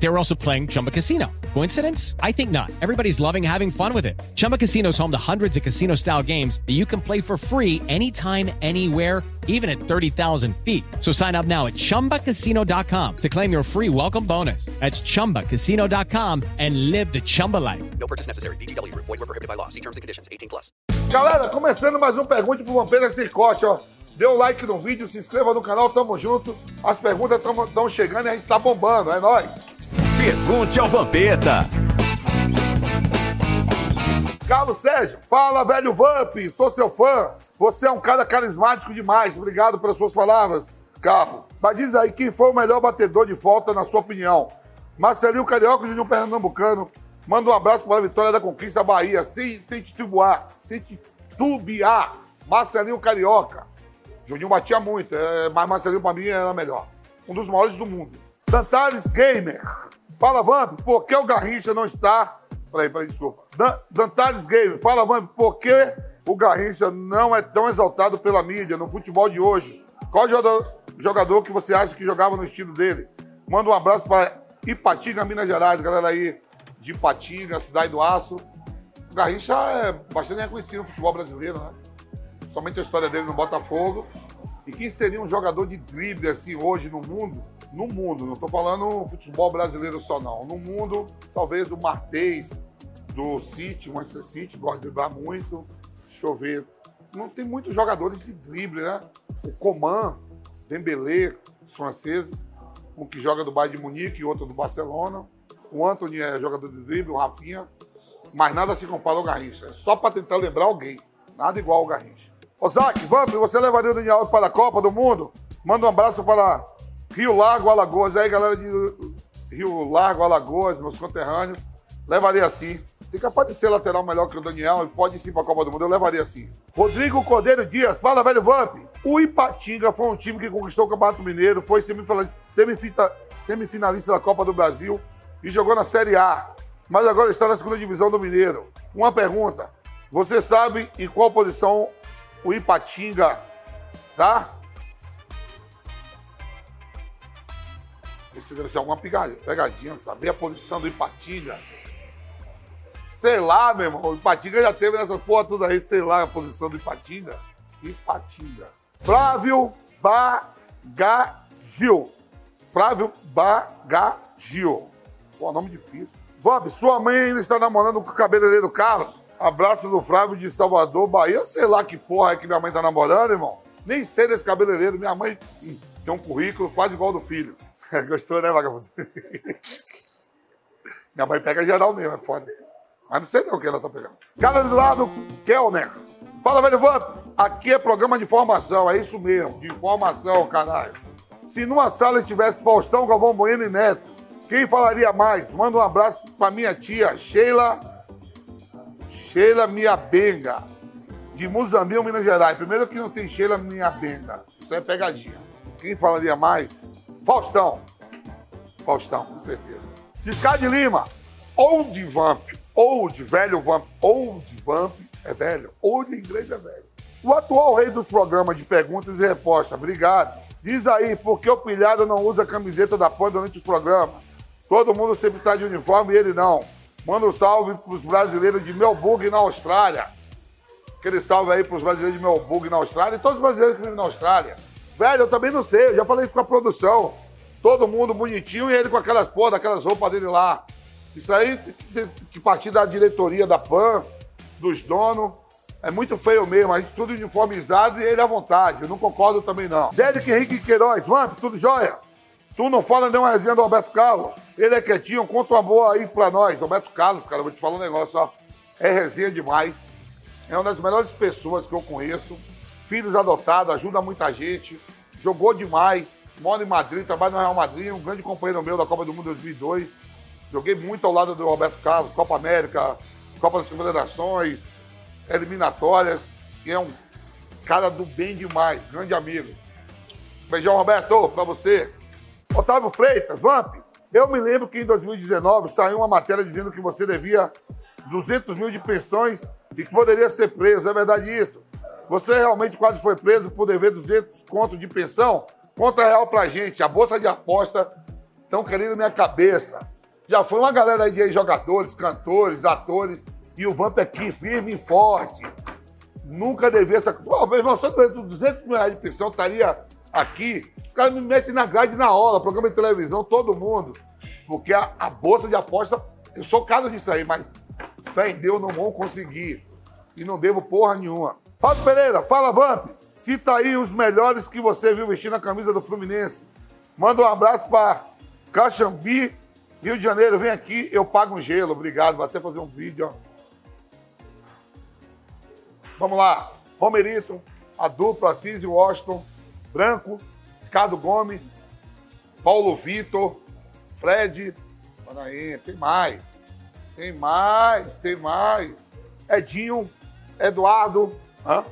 They were also playing Chumba Casino. Coincidence? I think not. Everybody's loving having fun with it. Chumba Casino is home to hundreds of casino style games that you can play for free anytime, anywhere, even at 30,000 feet. So sign up now at chumbacasino.com to claim your free welcome bonus. That's chumbacasino.com and live the Chumba life. No purchase necessary. VGW Group. Void were prohibited by law. See terms and conditions. 18 plus. Galera, começando mais um Pergunte pro Vampeta Circote, ó. Dê um like no vídeo, se inscreva no canal, tamo junto. As perguntas estão chegando e a gente tá bombando, é nóis. Pergunte ao Vampeta. Carlos Sérgio, fala, velho Vamp, sou seu fã. Você é um cara carismático demais. Obrigado pelas suas palavras, Carlos. Mas diz aí, quem foi o melhor batedor de falta, na sua opinião? Marcelinho Carioca, Júnior Pernambucano. Manda um abraço para a vitória da conquista Bahia, sem, sem titubear, sem titubear. Marcelinho Carioca. Juninho batia muito, é, mas Marcelinho para mim era melhor. Um dos maiores do mundo. Dantares Gamer. Fala, Vamp, por que o Garrincha não está... Peraí, peraí, desculpa. Dan Dantares Gamer. Fala, Vamp, por que o Garrincha não é tão exaltado pela mídia no futebol de hoje? Qual jogador que você acha que jogava no estilo dele? Manda um abraço para Ipatinga, Minas Gerais, galera aí de Ipatinga, Cidade do Aço. O Garrincha é bastante reconhecido no futebol brasileiro, né? Somente a história dele no Botafogo. E quem seria um jogador de drible assim hoje no mundo? No mundo, não estou falando futebol brasileiro só não. No mundo, talvez o Martês do City, Manchester City, gosta de driblar muito. Deixa eu ver. Não tem muitos jogadores de drible, né? O Coman, Dembélé, os franceses, um que joga do Bayern de Munique e outro do Barcelona. O Anthony é jogador de drible, o Rafinha. Mas nada se compara ao Garrincha. É só para tentar lembrar alguém. Nada igual ao Garrincha. Osaki, Vamp, você levaria o Daniel para a Copa do Mundo? Manda um abraço para Rio Largo, Alagoas. Aí, galera de Rio Largo, Alagoas, meus conterrâneos. Levaria sim. Tem capaz de ser lateral melhor que o Daniel e pode sim para a Copa do Mundo. Eu levaria sim. Rodrigo Cordeiro Dias, fala, velho Vamp. O Ipatinga foi um time que conquistou o Campeonato Mineiro, foi semifinalista da Copa do Brasil e jogou na Série A. Mas agora está na segunda divisão do Mineiro. Uma pergunta. Você sabe em qual posição o Ipatinga tá? Ser alguma pegadinha, saber a posição do Ipatinga. Sei lá, meu irmão. O Ipatinga já teve nessa porra toda aí, sei lá a posição do Ipatinga. Ipatinga. Flávio Bagagil. Flávio Bagagil. Pô, nome difícil. Bob, sua mãe ainda está namorando com o cabeleireiro Carlos? Abraço do Flávio de Salvador, Bahia. Sei lá que porra é que minha mãe tá namorando, irmão. Nem sei desse cabeleireiro. Minha mãe tem um currículo quase igual ao do filho. Gostou, né, vagabundo? minha mãe pega geral mesmo, é foda. Mas não sei o que ela tá pegando. Cara do lado, Kelner. Fala, velho Vamp. Aqui é programa de formação, é isso mesmo. De formação, caralho. Se numa sala estivesse Faustão, Galvão Bueno e Neto, quem falaria mais? Manda um abraço pra minha tia, Sheila Sheila Miabenga, de Muzambil, Minas Gerais. Primeiro que não tem Sheila Miabenga. Isso é pegadinha. Quem falaria mais? Faustão. Faustão, com certeza. De de Lima. Old Vamp. Old, velho Vamp. Old Vamp é velho. Old em inglês é velho. O atual rei dos programas de perguntas e respostas. Obrigado. Diz aí, por que o pilhado não usa camiseta da PAN durante os programas? Todo mundo sempre está de uniforme e ele não. Manda um salve para os brasileiros de Melbourne, na Austrália. Aquele salve aí para os brasileiros de Melbourne, na Austrália e todos os brasileiros que vivem na Austrália. Velho, eu também não sei, eu já falei isso com a produção. Todo mundo bonitinho e ele com aquelas porra, aquelas roupas dele lá. Isso aí, que partir da diretoria da PAN, dos donos, é muito feio mesmo. A gente tudo uniformizado e ele à vontade. Eu não concordo também, não. Dédrick Henrique Queiroz, Vamp, tudo jóia? Tu não fala nenhuma resenha do Roberto Carlos. Ele é quietinho, conta uma boa aí pra nós. Roberto Carlos, cara, vou te falar um negócio, ó. É resenha demais. É uma das melhores pessoas que eu conheço. Filhos adotados, ajuda muita gente. Jogou demais. Mora em Madrid, trabalha no Real Madrid, um grande companheiro meu da Copa do Mundo 2002. Joguei muito ao lado do Roberto Carlos, Copa América, Copa das Confederações, eliminatórias. E é um cara do bem demais, grande amigo. Beijão, Roberto, pra você. Otávio Freitas, Vamp, eu me lembro que em 2019 saiu uma matéria dizendo que você devia 200 mil de pensões e que poderia ser preso. É verdade isso? Você realmente quase foi preso por dever 200 contos de pensão? Conta real pra gente. A bolsa de aposta estão querendo minha cabeça. Já foi uma galera aí de jogadores, cantores, atores. E o Vamp aqui, firme e forte. Nunca devia essa. Pô, meu irmão, só 200 mil reais de pensão estaria aqui. Os caras me metem na grade na hora, programa de televisão, todo mundo. Porque a, a bolsa de aposta, eu sou caro disso aí, mas fé em Deus não vão conseguir. E não devo porra nenhuma. Fábio Pereira, fala Vamp. Cita aí os melhores que você viu vestindo a camisa do Fluminense. Manda um abraço para Caxambi, Rio de Janeiro. Vem aqui, eu pago um gelo. Obrigado. Vou até fazer um vídeo, ó. Vamos lá. Romerito, a dupla Assis e Washington, Branco, Ricardo Gomes, Paulo Vitor, Fred. Olha aí, tem mais. Tem mais, tem mais. Edinho, Eduardo. Hã?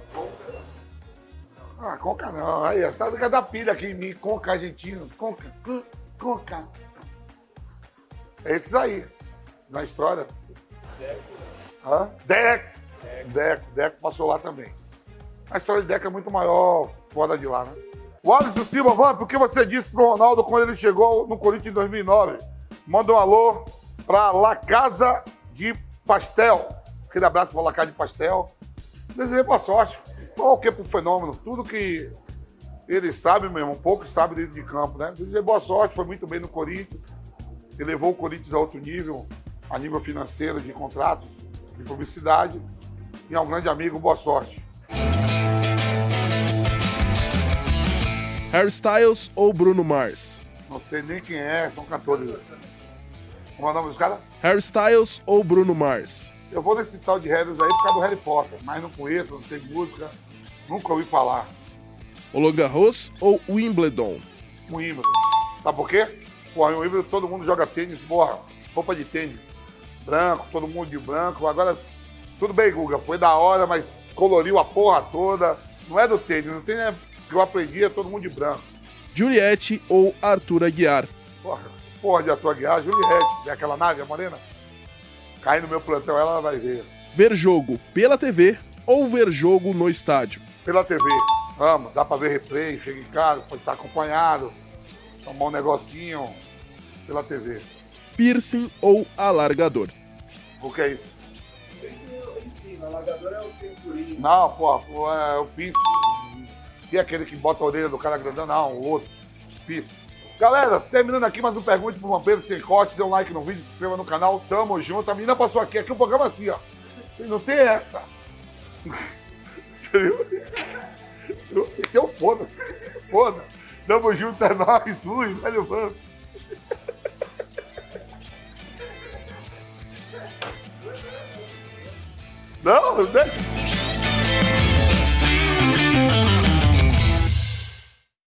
Ah, Conca não. Aí, tá da pilha aqui em mim. Conca argentino. Conca. Conca. É esses aí. Na história. Deco. Hã? Deco. Deco. Deco passou lá também. A história de Deco é muito maior fora de lá, né? O Alisson Silva, Vamp, o que você disse pro Ronaldo quando ele chegou no Corinthians em 2009? Manda um alô pra La Casa de Pastel. Aquele abraço pra La Casa de Pastel. Desejei boa sorte. Só o que pro fenômeno? Tudo que ele sabe mesmo, um pouco sabe dentro de campo, né? Desejei boa sorte, foi muito bem no Corinthians. Ele levou o Corinthians a outro nível, a nível financeiro, de contratos, de publicidade. E é um grande amigo, boa sorte. Harry Styles ou Bruno Mars? Não sei nem quem é, são cantores. Como é o nome dos caras? Harry Styles ou Bruno Mars? Eu vou nesse tal de Harry aí por causa do Harry Potter, mas não conheço, não sei música, nunca ouvi falar. Roland Garros ou Wimbledon? Wimbledon. Sabe por quê? Pô, em Wimbledon todo mundo joga tênis, porra, roupa de tênis branco, todo mundo de branco. Agora, tudo bem, Guga, foi da hora, mas coloriu a porra toda. Não é do tênis, não tem que eu aprendi, é todo mundo de branco. Juliette ou Arthur Aguiar? Porra, porra de Arthur Aguiar, Juliette, é aquela nave, a morena? Cai no meu plantão, ela vai ver. Ver jogo pela TV ou ver jogo no estádio? Pela TV. Vamos, dá pra ver replay, chega em casa, pode estar acompanhado, tomar um negocinho pela TV. Piercing ou alargador? O que é isso? Piercing é empino, alargador é o pensurinho. Não, pô, pô, é o piercing. E aquele que bota a orelha do cara grandão? Não, o outro. Piercing. Galera, terminando aqui mais um Pergunte pro Vampiro Sem Corte. Dê um like no vídeo, se inscreva no canal. Tamo junto. A menina passou aqui. Aqui o programa assim, ó. Você não tem essa. Você viu? Eu, eu foda-se. Foda. Tamo junto, é nóis. Fui, velho, vamos. Não, deixa.